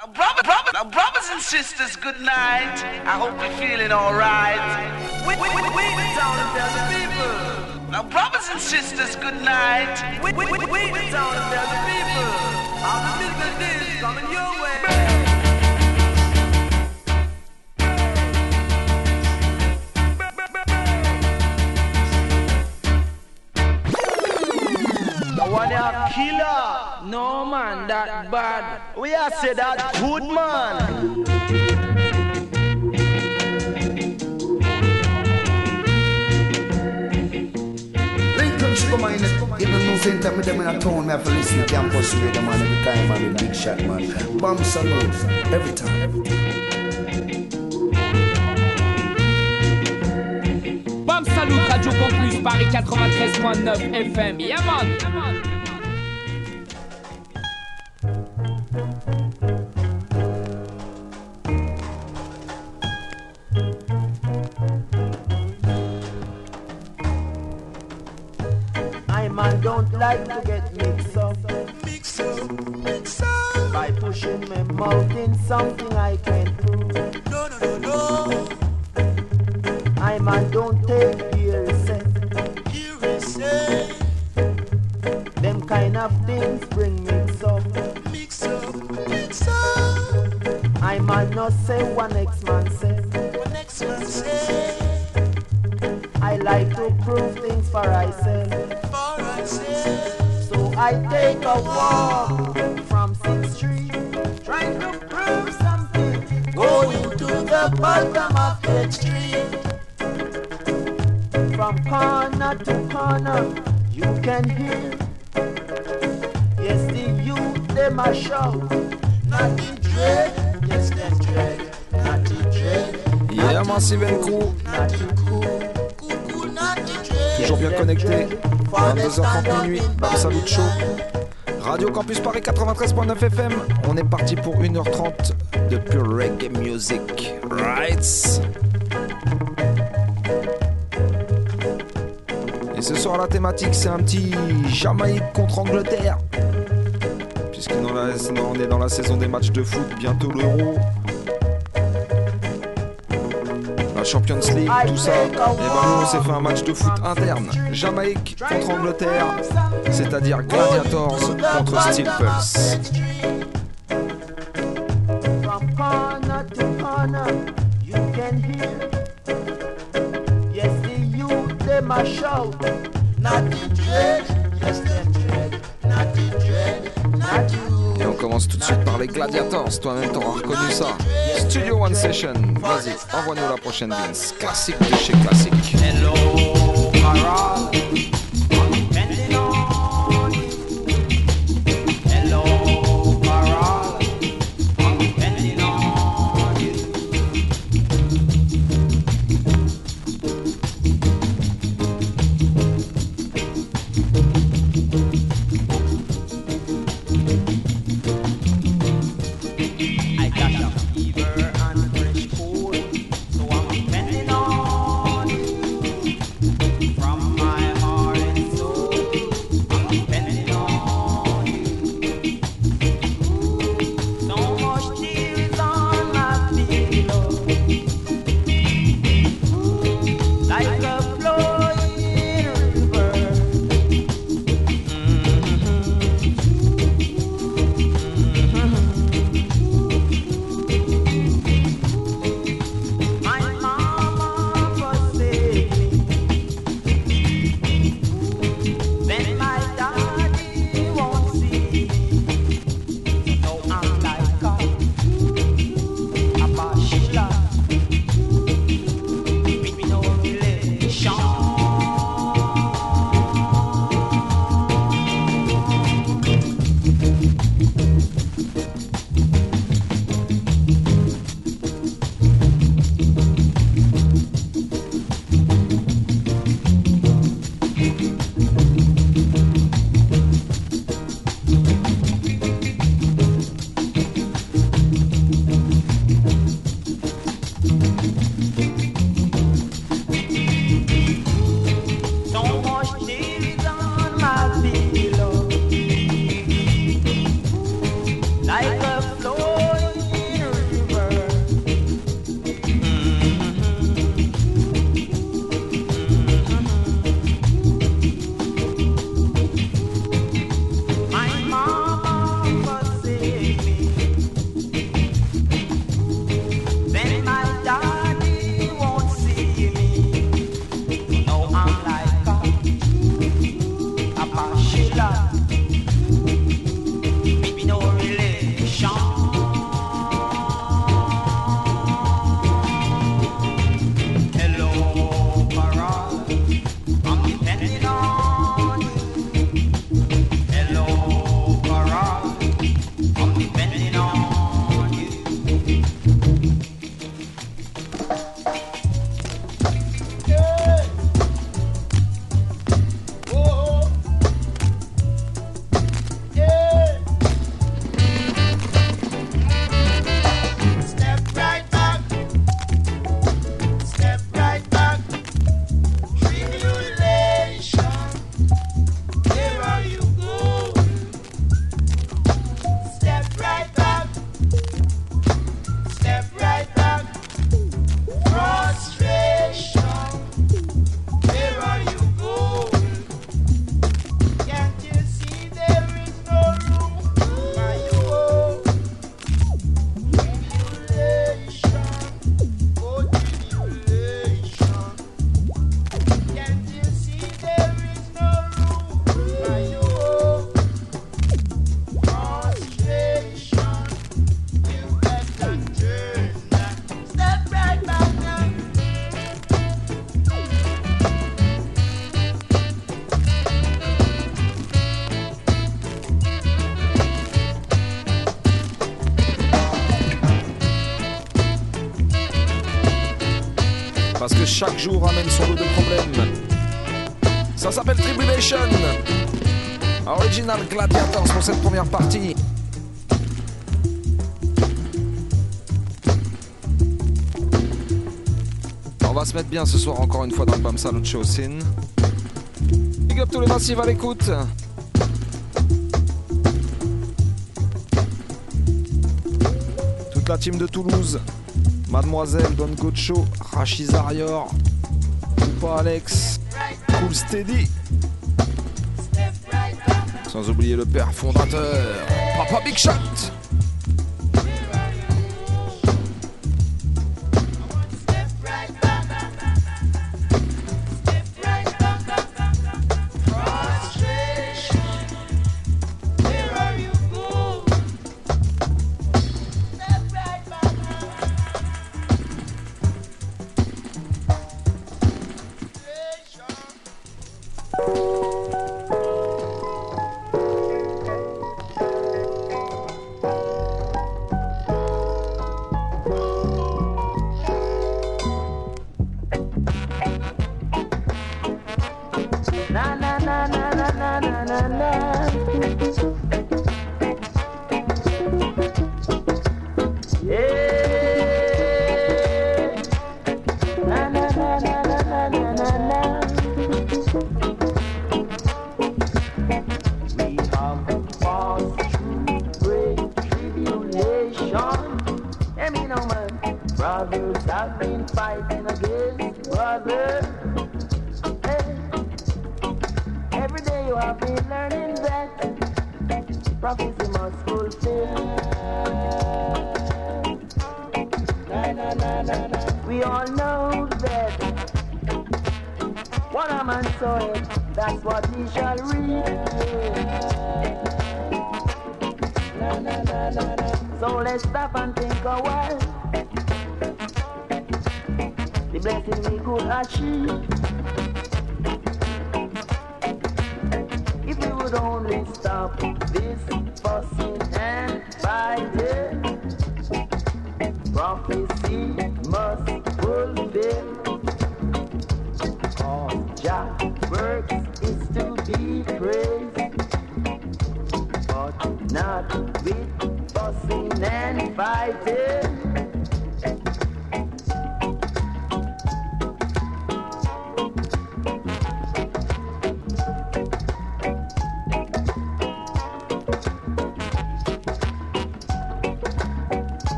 Now, brother, brother, brothers and sisters, good night. I hope you're feeling alright. We, we, we, we town and tell the people. Now, brothers and sisters, good night. We, we, we, we town and tell the people. All the business is coming your way. one killer. No man, that bad. We are say that good man. Lincoln Sugar Mine, even no same time with them in a town, me have to listen to campus radio man every time, man, with big shot, man. Bomb salute, every time. Every time. Bam Salut Radio Campus Paris 93.9 FM. Yeah man. I man don't like to get mixed up. Mix up, mix up. By pushing my mouth in something I can't prove. No, no, no, no. I man don't take I not say one next man say. One next man say. I like to prove things for myself. For myself. So I take a walk from 6th Street, trying to prove something. Going to the bottom of the street. From corner to corner, you can hear. Yes, the youth, them a shout. Not cool. Toujours bien connecté. 22h30 minuit. Bam Salut Show. Radio Campus Paris 93.9 FM. On est parti pour 1h30 de pure reggae music. Right. Et ce soir, la thématique, c'est un petit Jamaïque contre Angleterre. Puisque on est dans la saison des matchs de foot, bientôt l'Euro. Champions League, tout ça. Et ben nous, on s'est fait un match de foot interne. Jamaïque contre Angleterre, c'est-à-dire Gladiators contre Steel Pulse. Tout de suite par les Gladiators. Toi-même, t'auras reconnu ça. Studio One Session. Vas-y, envoie-nous la prochaine Vince. Classique de chez classique. Hello, chaque jour amène son lot de problèmes. Ça s'appelle Tribulation. Original Gladiators pour cette première partie. On va se mettre bien ce soir encore une fois dans le BAM Salut Show. Big up tous les massifs à l'écoute. Toute la team de Toulouse. Mademoiselle, Don Gocho, Rachid Arior, Alex, Cool Steady. Sans oublier le père fondateur, Papa Big Shot.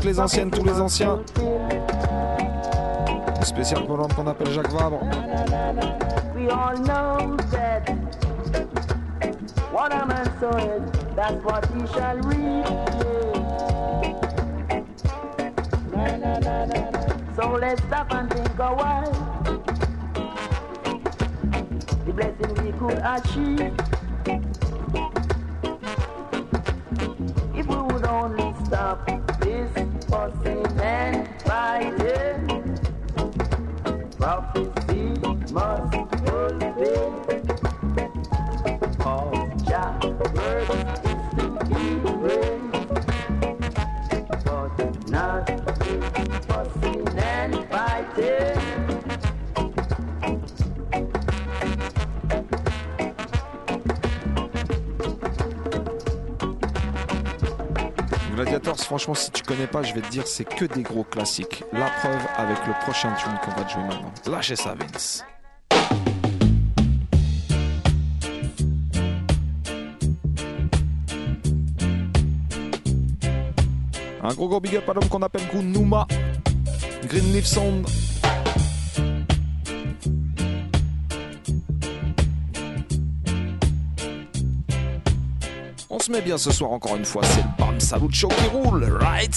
Les anciennes, tous les anciens. Spécial pour l'homme qu'on appelle Jacques Vabre. So let's stop and think a while. The blessing we could achieve. Gladiators, franchement, si tu connais pas, je vais te dire, c'est que des gros classiques. La preuve avec le prochain tune qu'on va jouer maintenant. Lâchez ça, Vince. Un gros gros big up à l'homme qu'on appelle Numa. Greenleaf Sound. On se met bien ce soir encore une fois, c'est le Bam Salut Show qui roule, right?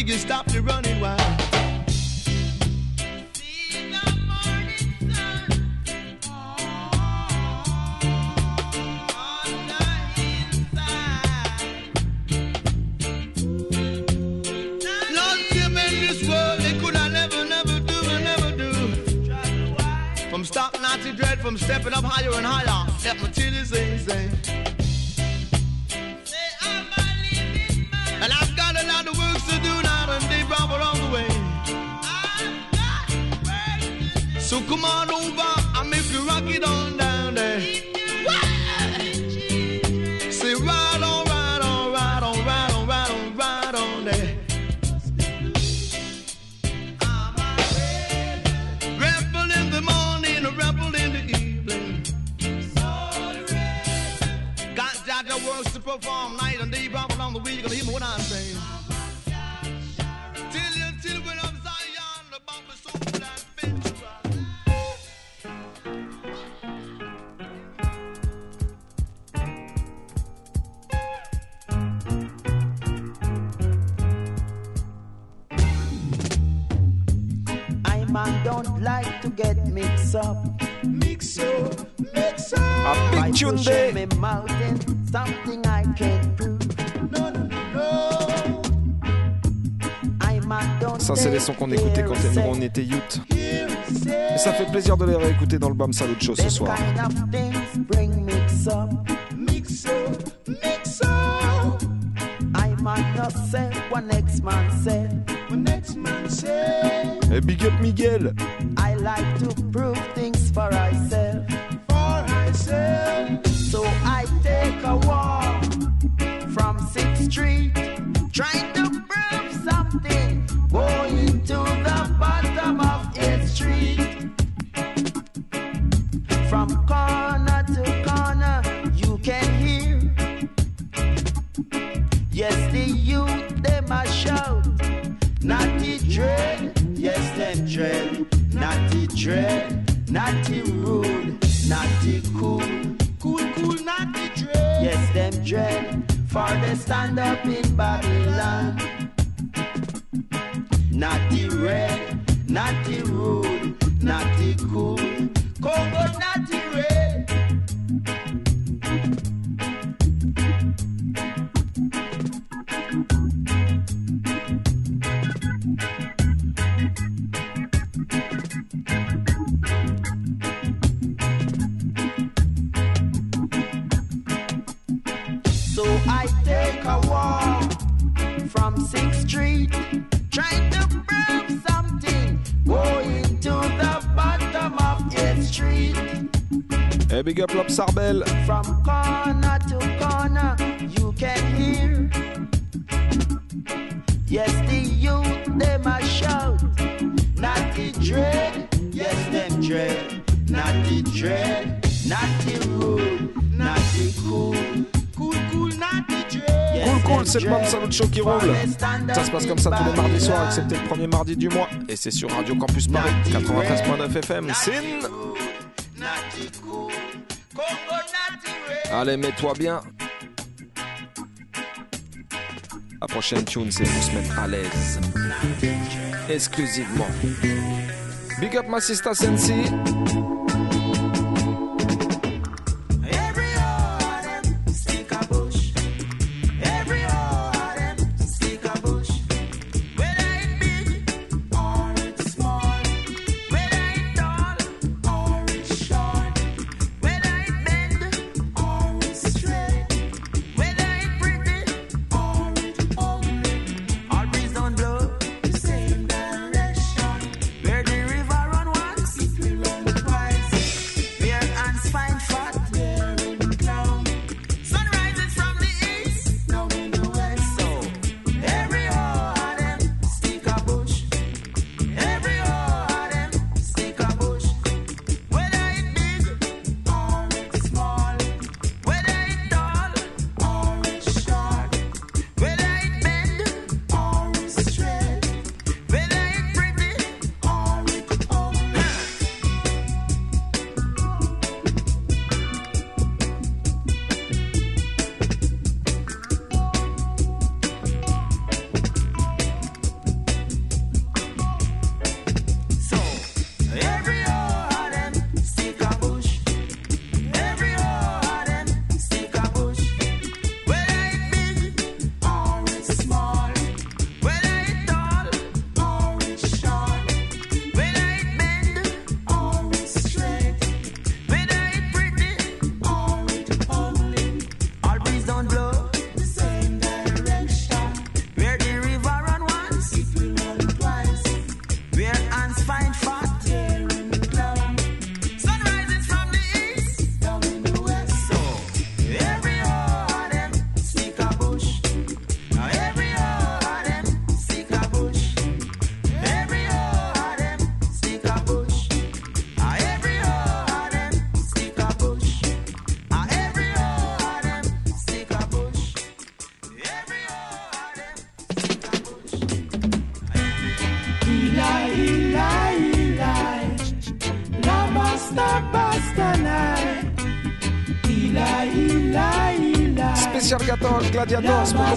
niggas stopped you running wild. de les réécouter dans le BAM Salut Show ce soir. Et big up Miguel. Congo Sarbel. From corner to corner, you can hear. Yes, the youth, they must shout. Not the dread, yes, them dread. Not the dread, not the rude, not the cool. Cool, cool, not dread. Cool, cool, c'est le même salut de show qui roule. Ça se passe comme ça tous les mardis soirs, excepté le premier mardi du mois. Et c'est sur Radio Campus Paris, 93.9 FM. Sin. Allez, mets-toi bien. La prochaine tune, c'est pour se mettre à l'aise. Exclusivement. Big up ma sister Sensi.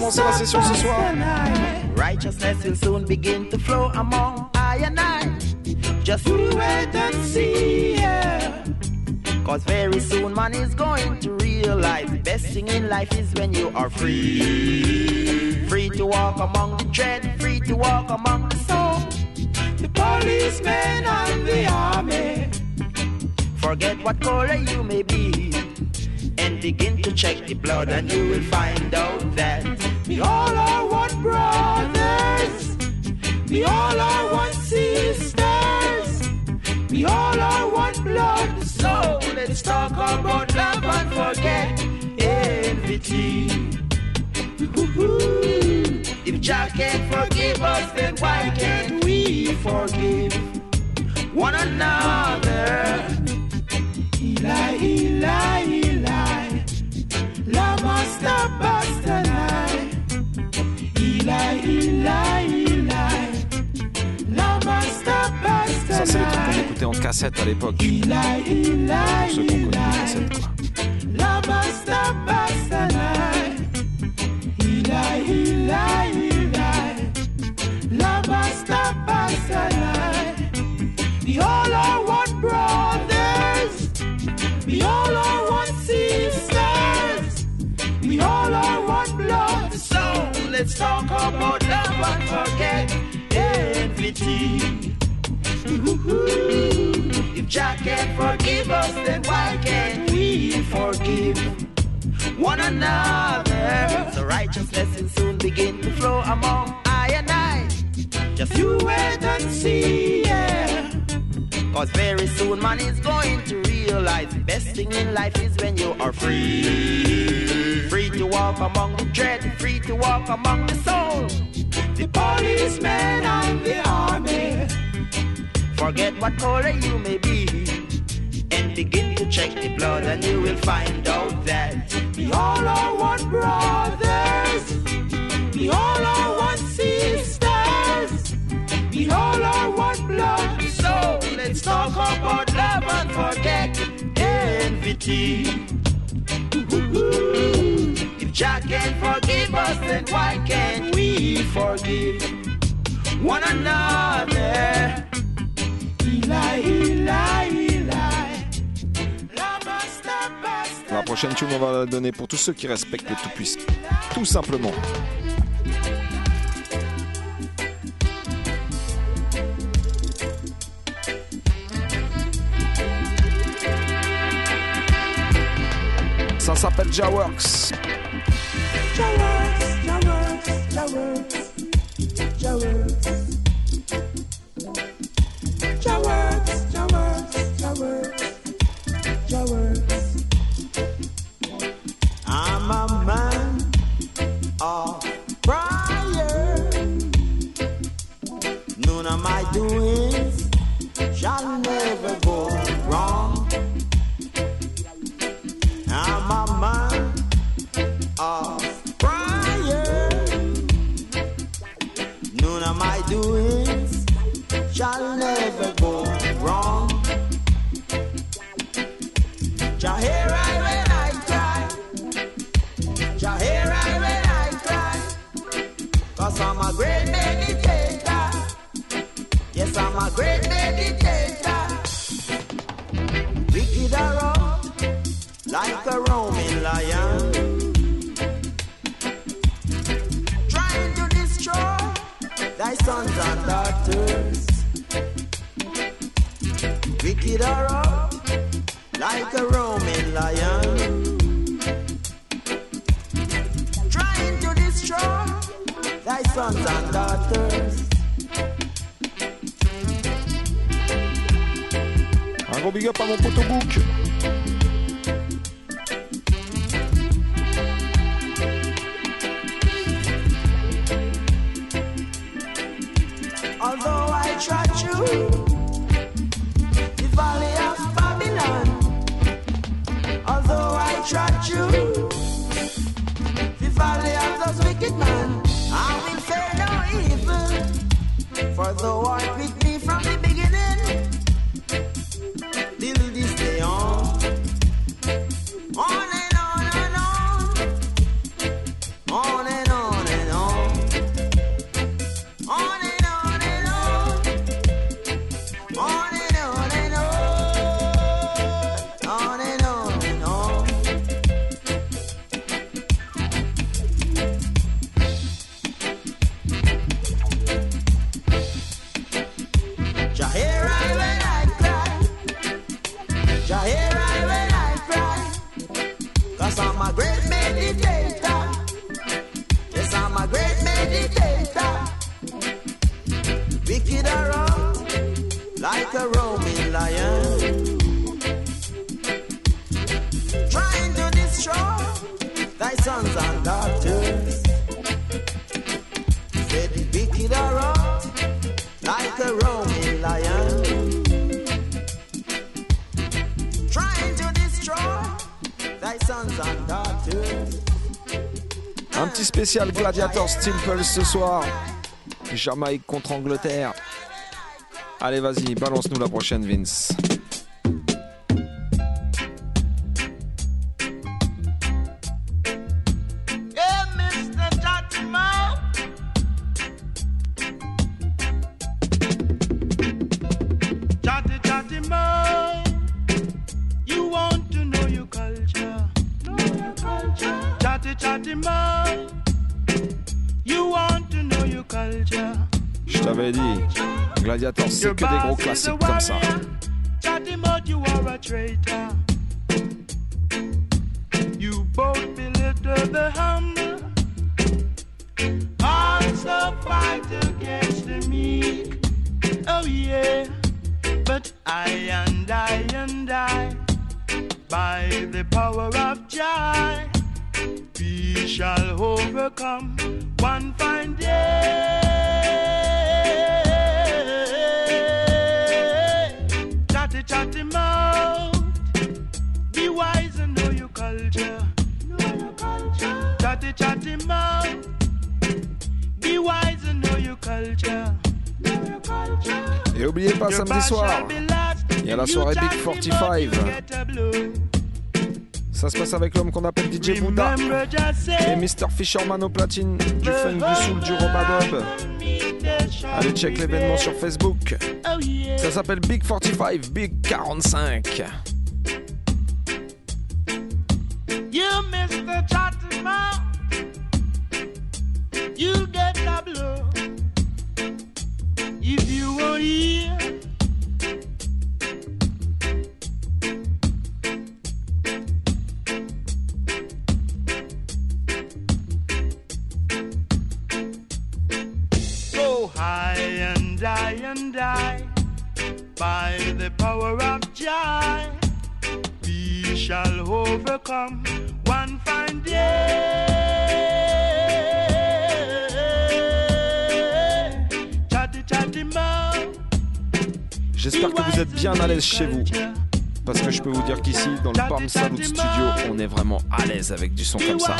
commencer la session ce soir. Righteousness will soon begin to flow among I and I. Just wait and see. Cause very soon man is going to realize the best thing in life is when you are free. Free to walk among the dread, free to walk among the soul. The policemen and the army. Forget what color you may be and begin to check the blood and you will find à l'époque. Is going to realize the best thing in life is when you are free. Free to walk among the dread, free to walk among the soul. The policemen and the army. Forget what color you may be and begin to check the blood and you will find out that we all are one brothers. We all are one sisters. We all are one blood. So let's talk about and forget envy. If Jah can forgive us, then why can't we forgive one another? Eli, Eli, La prochaine tune, on va la donner pour tous ceux qui respectent le Tout-Puissant. Tout simplement. s'appelle Jaworks. Jaworks, Jaworks, Jaworks, Jaworks. so I spécial Gladiator Steel ce soir. Jamaïque contre Angleterre. Allez, vas-y, balance-nous la prochaine, Vince. 45. mouth, you get a blow. ça se passe avec l'homme qu'on appelle DJ just Et Mr. Fisherman au platine, du funk, du soul, du robadob. Allez, check l'événement sur Facebook. Oh. Ça s'appelle Big 45, Big 45. You chez vous. Parce que je peux vous dire qu'ici, dans le Palm Salute Studio, on est vraiment à l'aise avec du son comme ça.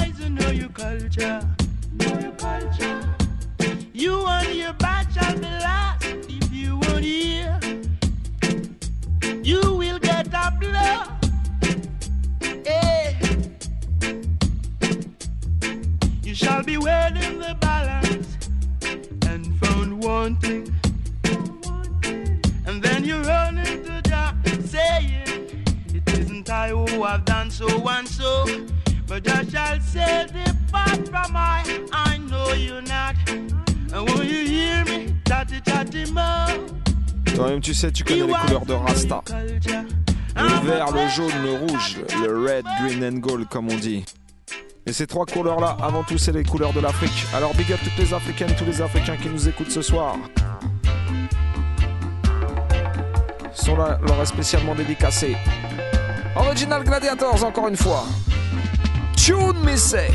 Tu sais, tu connais les couleurs de Rasta. Le vert, le jaune, le rouge, le red, green and gold, comme on dit. Et ces trois couleurs-là, avant tout, c'est les couleurs de l'Afrique. Alors, big up toutes les Africaines, tous les Africains qui nous écoutent ce soir. Sont là, leur est spécialement dédicacé. Original Gladiators, encore une fois. Tune, me say.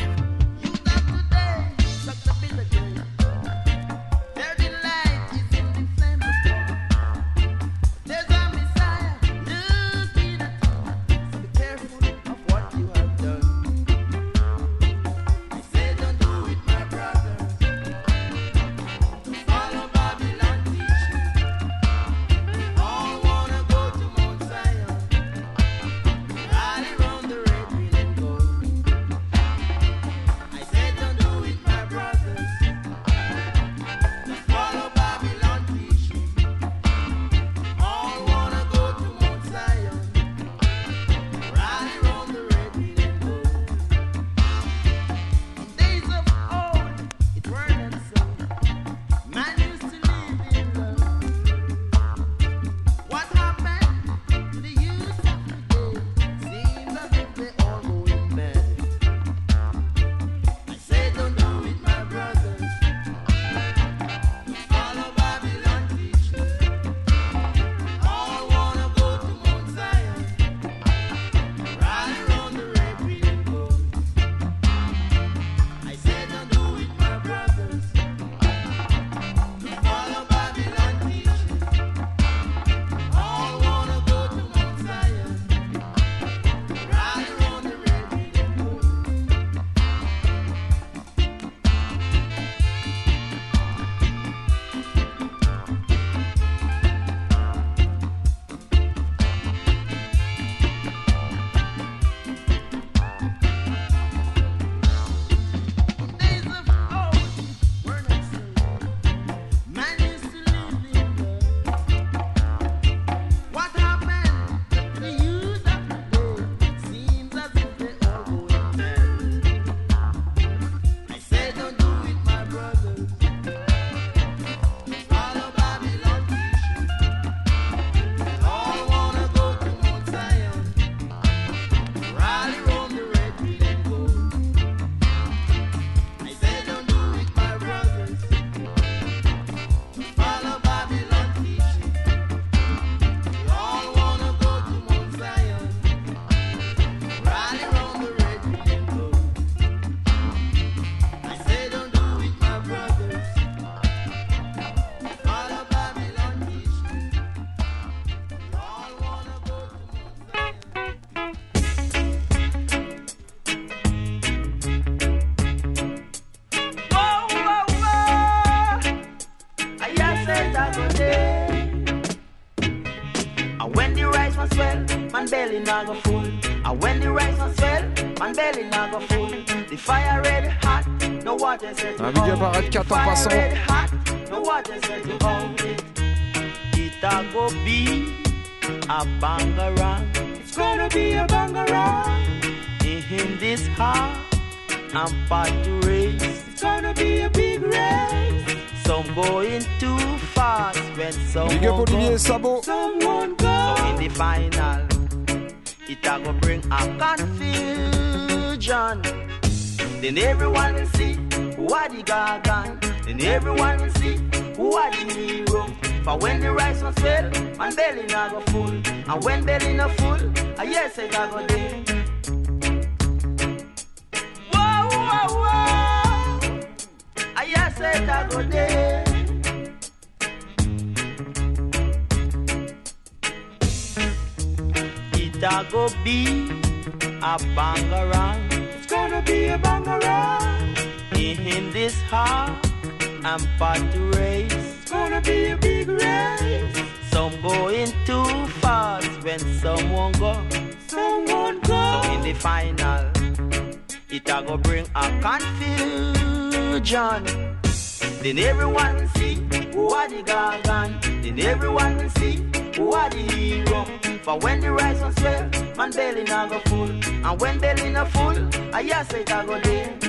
Water set to hold it. It a bangarang. It's gonna be a bangarang. In this hot and part to race. It's gonna be a big race. Some going too fast when some Big Olivier. Someone go. So in the final, it a go bring a confusion. Then everyone will see who are the gargan. Then everyone will see who are the hero. But when the rice was swell, man belly not go full. And when belly not full, I yes a go there. Whoa, whoa, whoa. I yes a go there. It a go be a bangarang. It's gonna be a bangarang. In this heart I'm part to race. It's gonna be a big race. Some going too fast when someone go. Someone go. So in the final, it a go bring a confusion. Then everyone see who are the gargan. Then everyone see who are the hero. For when the rice was swell, man belly not go full. And when belly not full, I yes it a go there.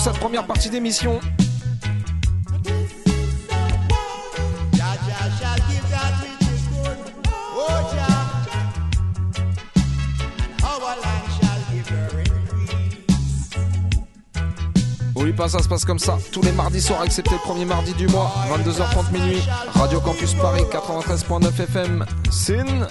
cette première partie d'émission. Oui, pas ça se passe comme ça. Tous les mardis soirs, excepté le premier mardi du mois, 22h30 minuit. Radio Campus Paris 93.9 FM. Sin.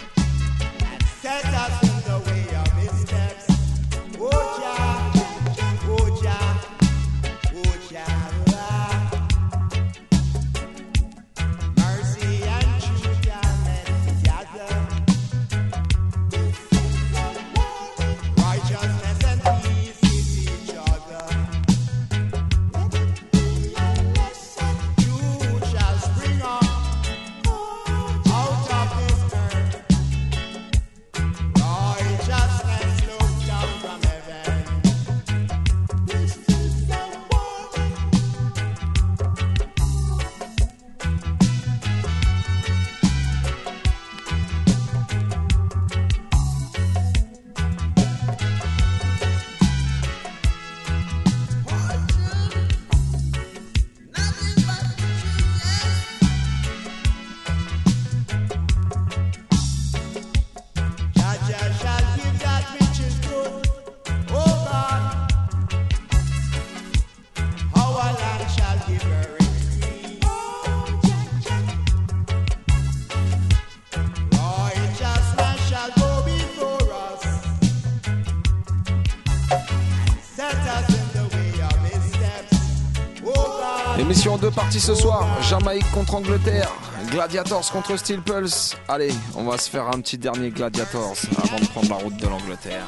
Ce soir. Jamaïque contre Angleterre. Gladiators contre Steel Pulse. Allez, on va se faire un petit dernier Gladiators avant de prendre la route de l'Angleterre.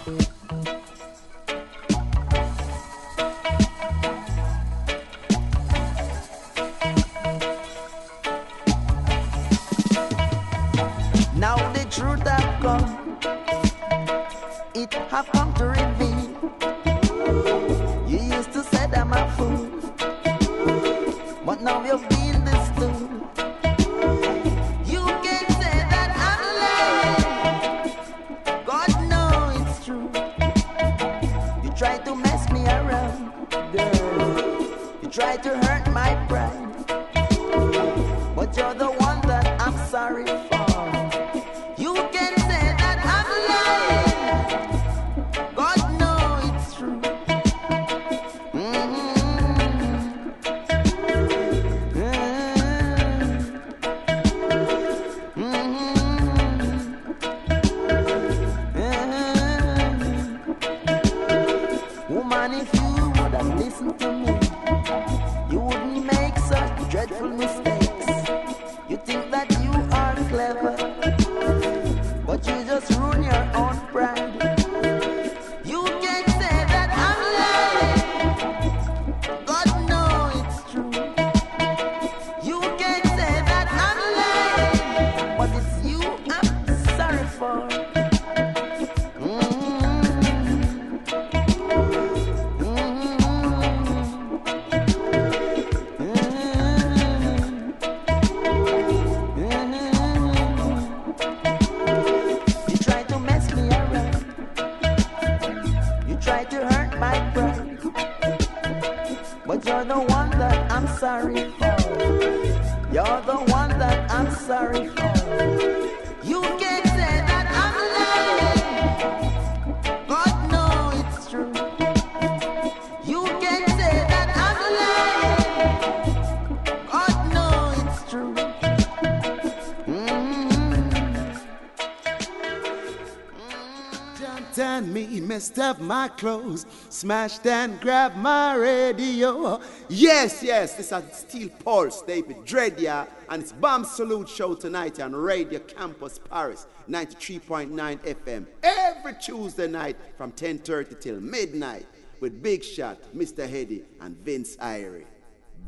My clothes, smashed and grabbed my radio. Yes, yes, this is Steel Pulse, David Dredia, and it's Bomb Salute Show tonight on Radio Campus Paris, 93.9 FM, every Tuesday night from 10.30 till midnight with Big Shot, Mr. Heady, and Vince Irie.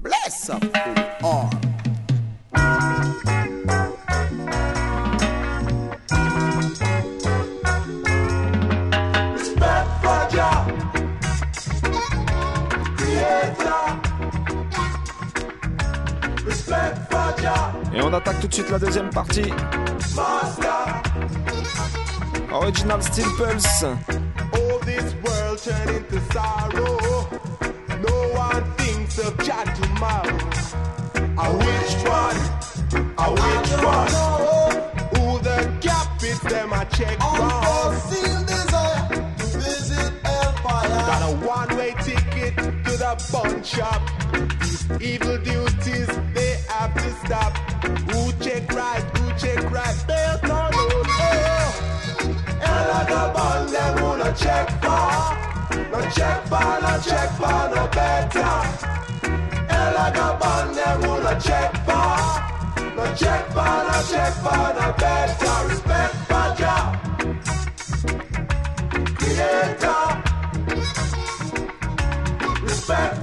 Bless up to all. Et on attaque tout de suite la deuxième partie. Original Steel Pulse. Oh, this world turn into sorrow. No one thinks of God tomorrow. A which one? A which one? Who the captains them a check from? desire to visit Empire. Got a one-way ticket to the bun shop. These evil duties have to stop. Who check right? Who check right? No road. Oh, and like a bun them who no check for. No check for, no check for, no better. And like a bun them who no check for. No check for, no check for, no better. Respect for job. Creator. Respect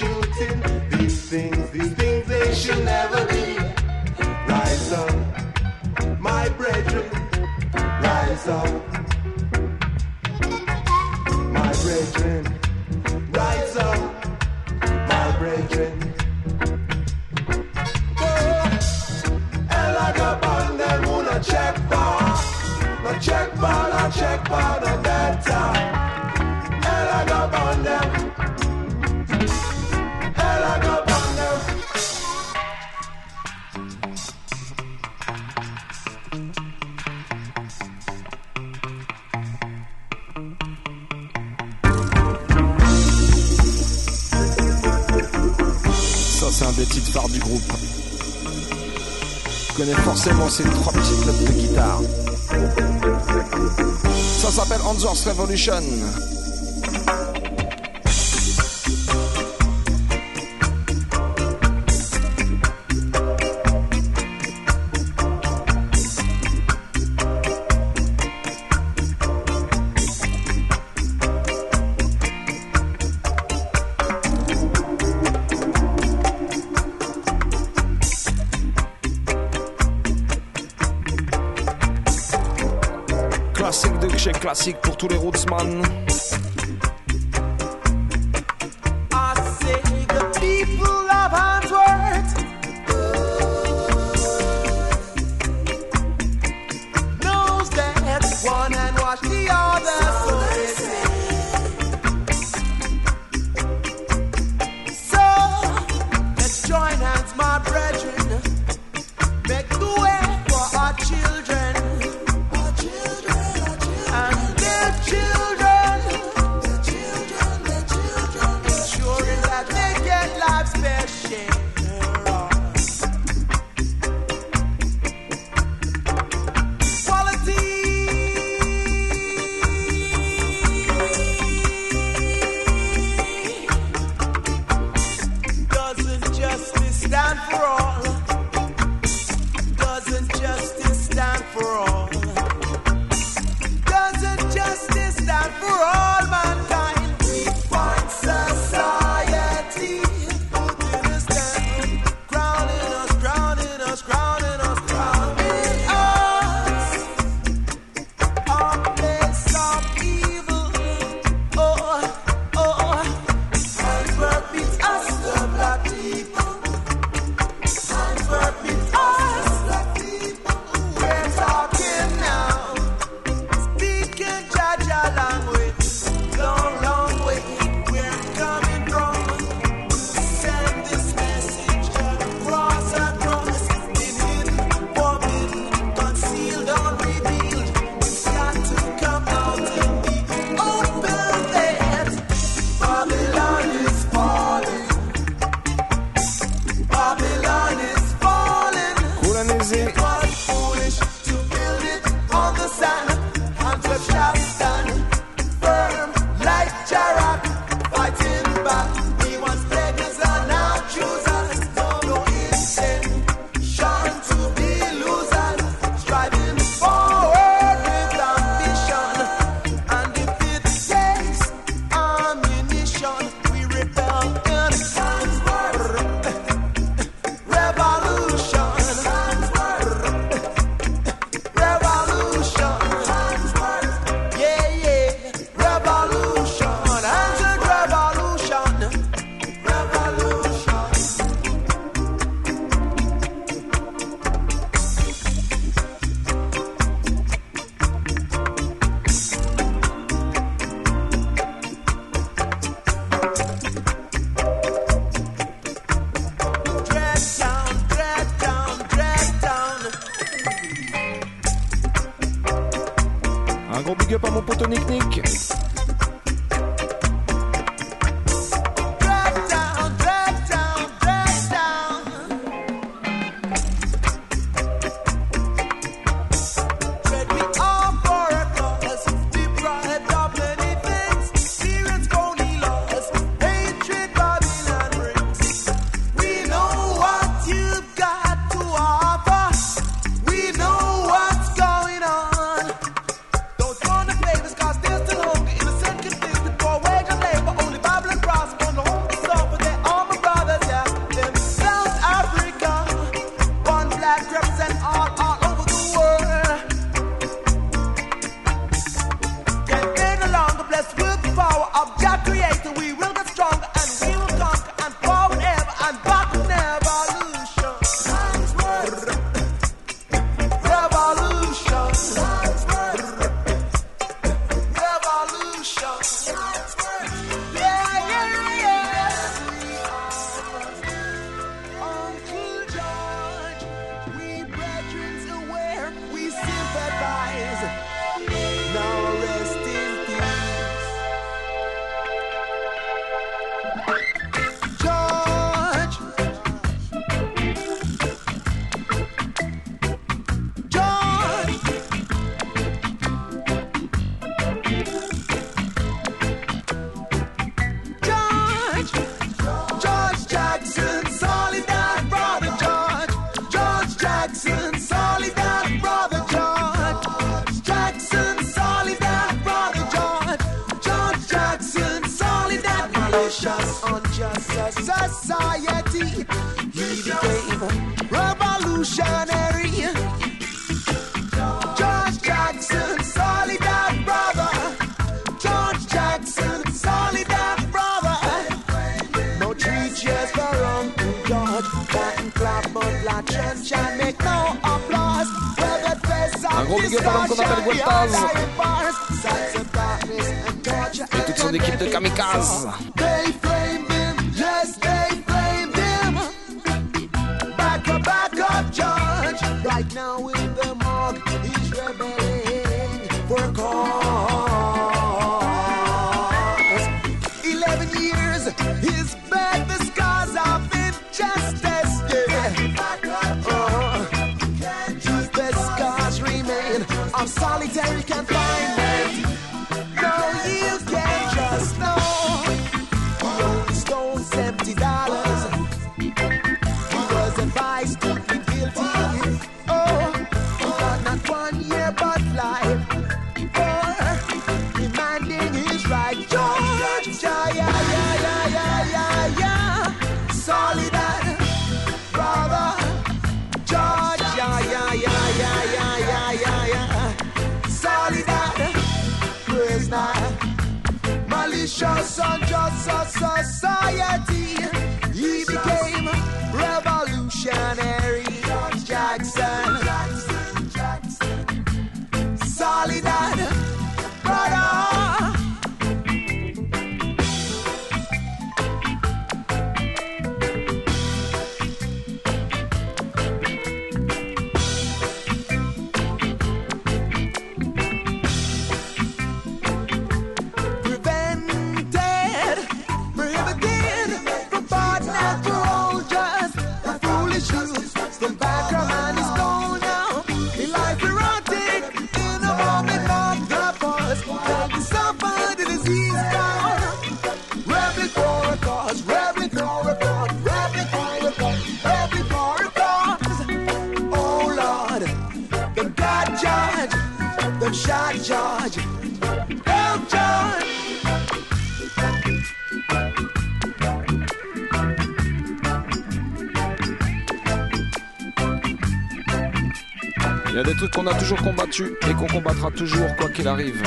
shooting. These things, these things they should never be. Rise up my brethren, rise up. My brethren, rise up. My brethren. Check for, no check for, no check for, no better. And like a band, them, forcément ces trois petites notes de guitare. Ça s'appelle Anzor's Revolution. one year but life for demanding his right. Georgia, yeah, yeah, yeah, yeah, yeah, yeah. Solidar, brother. Georgia, yeah, yeah, yeah. Solidar, prisoner. Malicious, unjust society. He became revolutionary. qu'on a toujours combattu et qu'on combattra toujours quoi qu'il arrive.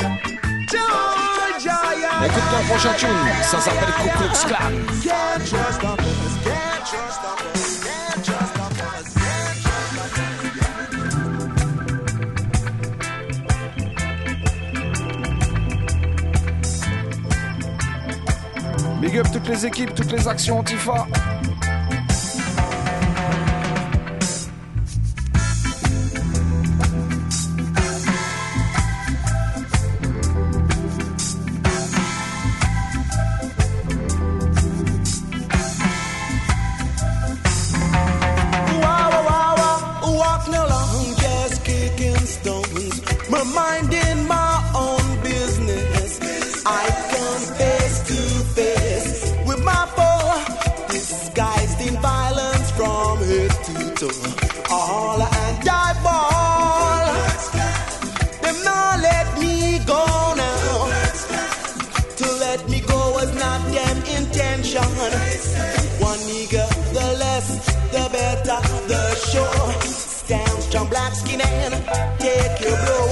Écoute ton prochain tune, ça s'appelle Ku Clan. Big up toutes les équipes, toutes les actions Antifa. take your blow.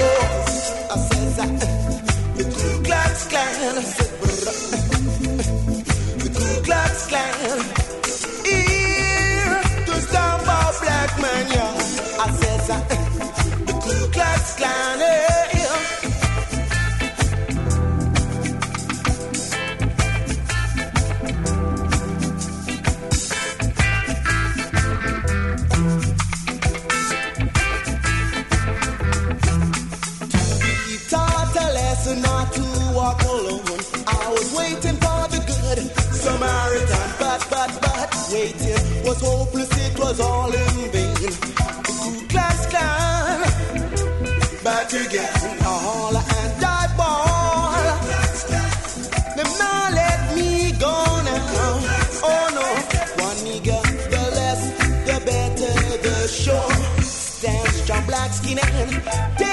was hopeless, it was all in vain. The Ku Klux Klan, back again. All and I ball. Them now let me go now. Oh no, one nigga, the less, the better the show. Stands strong, black skin and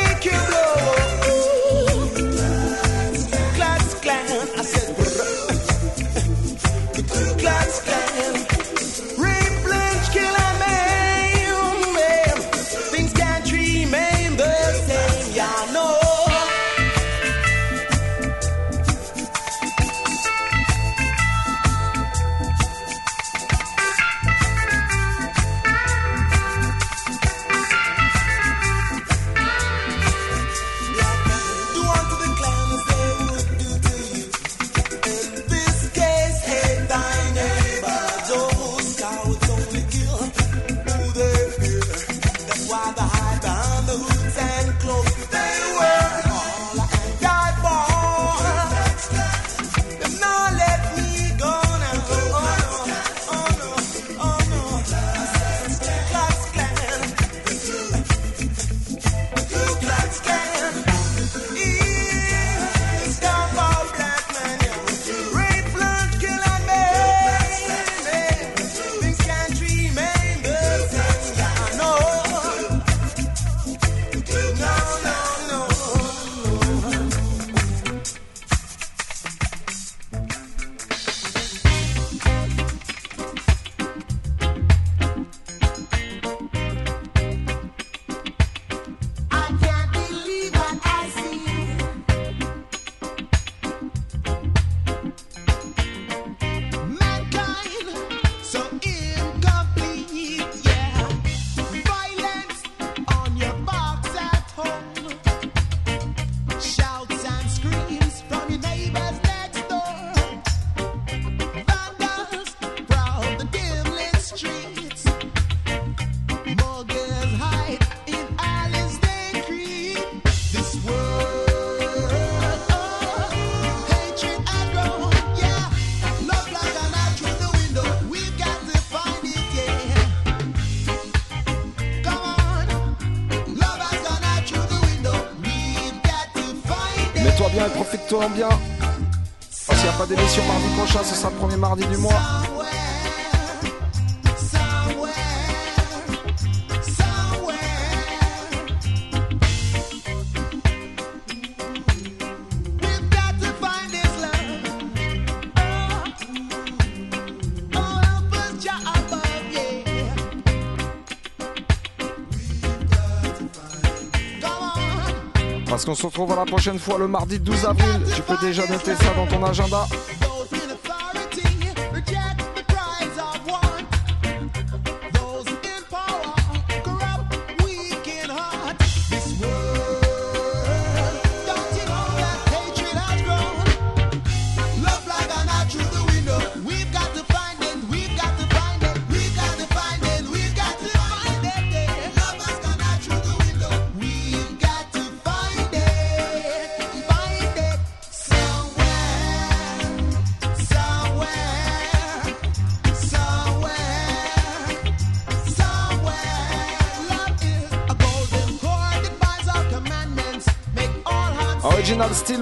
se retrouve à la prochaine fois le mardi 12 avril. Tu peux déjà noter ça dans ton agenda.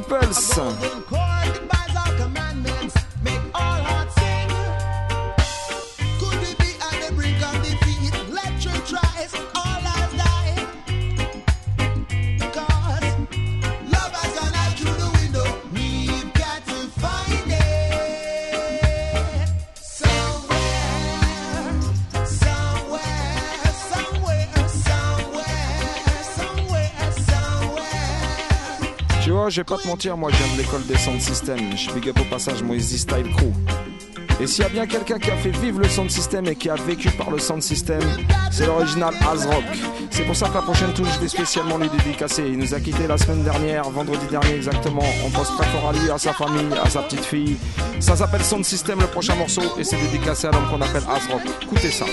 person. Je vais pas te mentir, moi je viens de l'école des sound systems. Je big up au passage mon Easy Style Crew. Et s'il y a bien quelqu'un qui a fait vivre le sound system et qui a vécu par le sound system, c'est l'original Rock. C'est pour ça que la prochaine touche, je vais spécialement lui dédicacer. Il nous a quitté la semaine dernière, vendredi dernier exactement. On pense très fort à lui, à sa famille, à sa petite fille. Ça s'appelle Sound System, le prochain morceau, et c'est dédicacé à l'homme qu'on appelle Rock. Écoutez ça.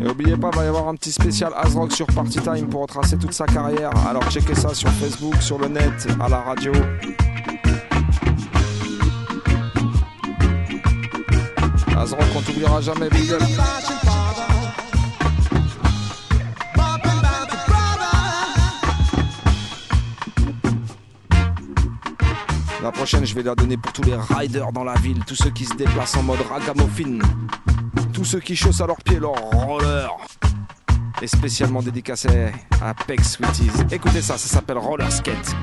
Et oubliez pas, il va y avoir un petit spécial Azrock sur Party Time pour retracer toute sa carrière. Alors checkez ça sur Facebook, sur le net, à la radio. jamais, La prochaine, je vais la donner pour tous les riders dans la ville, tous ceux qui se déplacent en mode ragamuffin, tous ceux qui chaussent à leurs pieds leurs rollers. Et spécialement dédicacé à Peck Sweeties. Écoutez ça, ça s'appelle Roller Skate.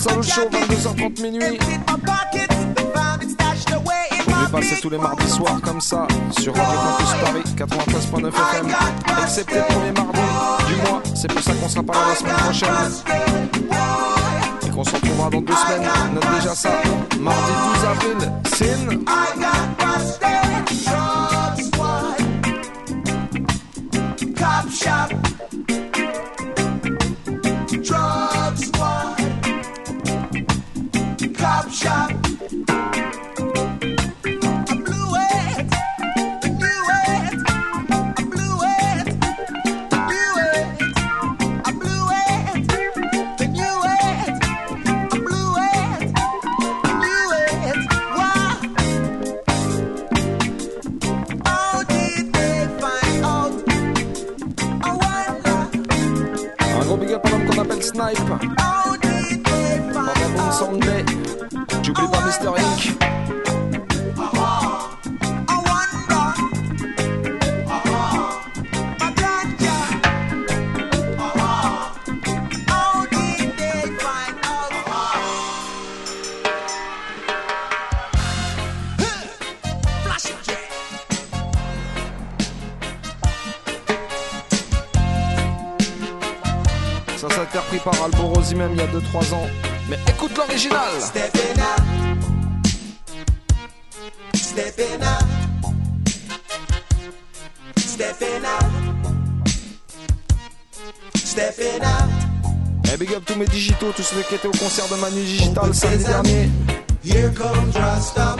Salut show, 22h30 minuit. Je vais passer tous les mardis soirs comme ça sur Radio Campus Paris 93.9 FM, excepté le premier mardi du mois. C'est pour ça qu'on sera pas là la semaine prochaine. Et qu'on se retrouvera dans deux semaines. On déjà ça. Mardi 12 avril, Sin. Cop shop. celui qui était au concert de Manu Digital samedi dernier. Here comes Rasta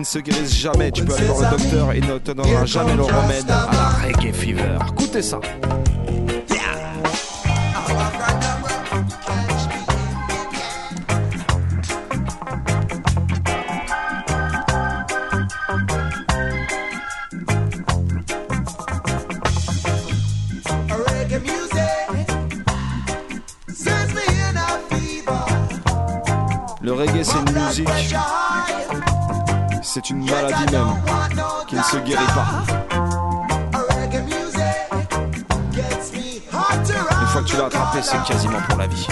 ne se guérissent jamais. Tu peux aller voir le docteur, il ne te donnera jamais le remède à la ah, reggae fever. Écoutez ça. Une fois que tu l'as attrapé, c'est quasiment pour la vie.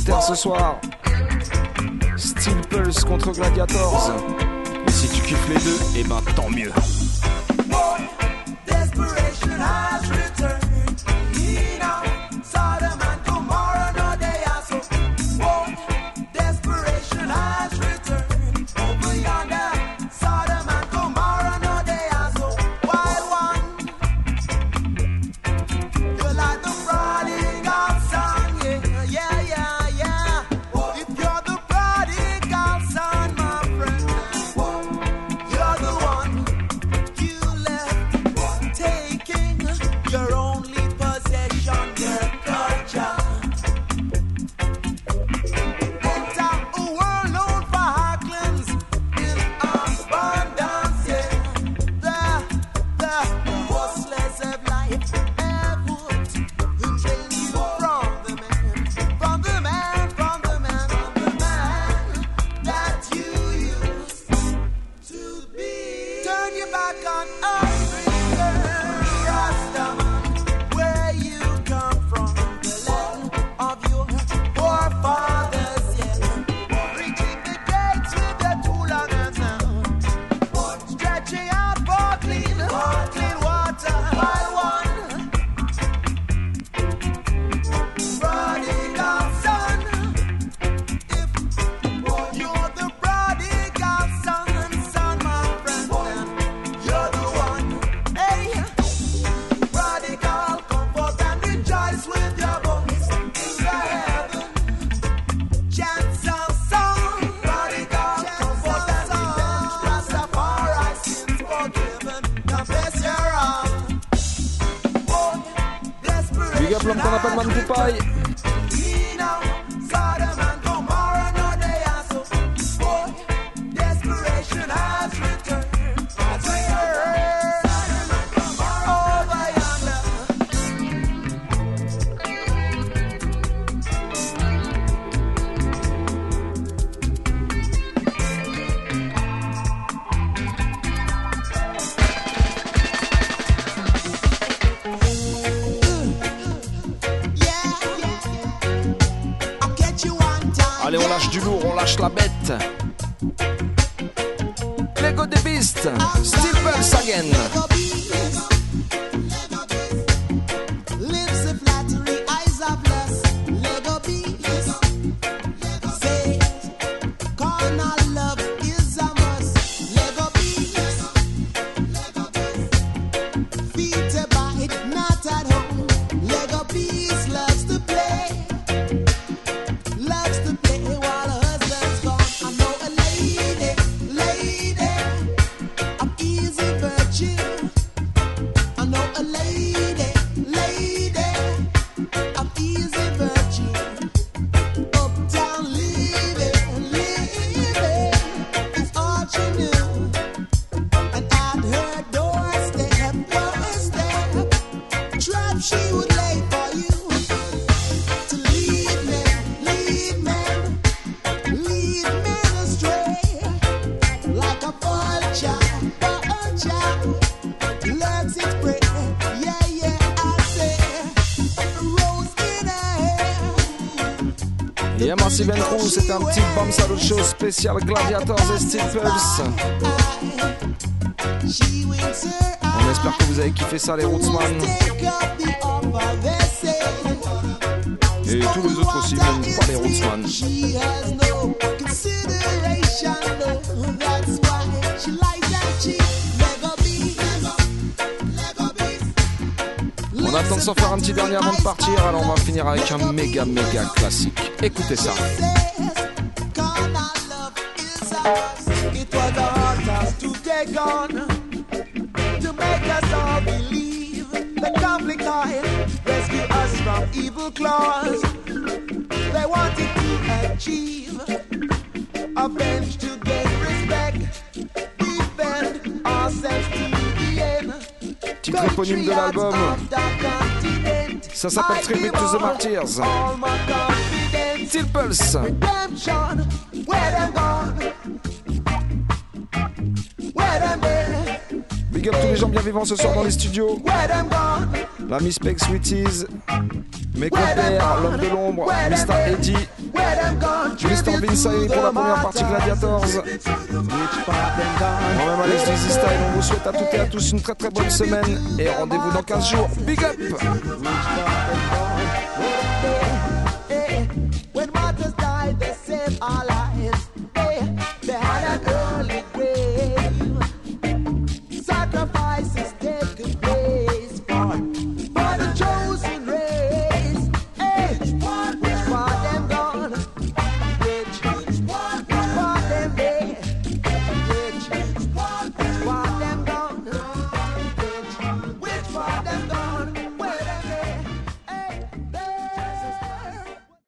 ce soir. Steel Pulse contre Gladiators. Et si tu kiffes les deux, eh ben tant mieux. Gladiators et On espère que vous avez kiffé ça, les Rootsman. Et tous les autres aussi, même pas les Rootsman. On attend de s'en faire un petit dernier avant de partir, alors on va finir avec un méga méga classique. Écoutez ça. De l'album. Ça s'appelle Tribute to the Martyrs. Steel Pulse. Big up tous les gens bien vivants ce soir dans les studios. Gone? L'ami Spec Sweeties, mes compères, l'homme de l'ombre, Mr. Gone? Mr. Vince Ailey pour la première partie Gladiators. Moi-même Alex Dizzy Style, on vous souhaite à toutes et à tous une très très bonne semaine et rendez-vous dans 15 jours. Big up!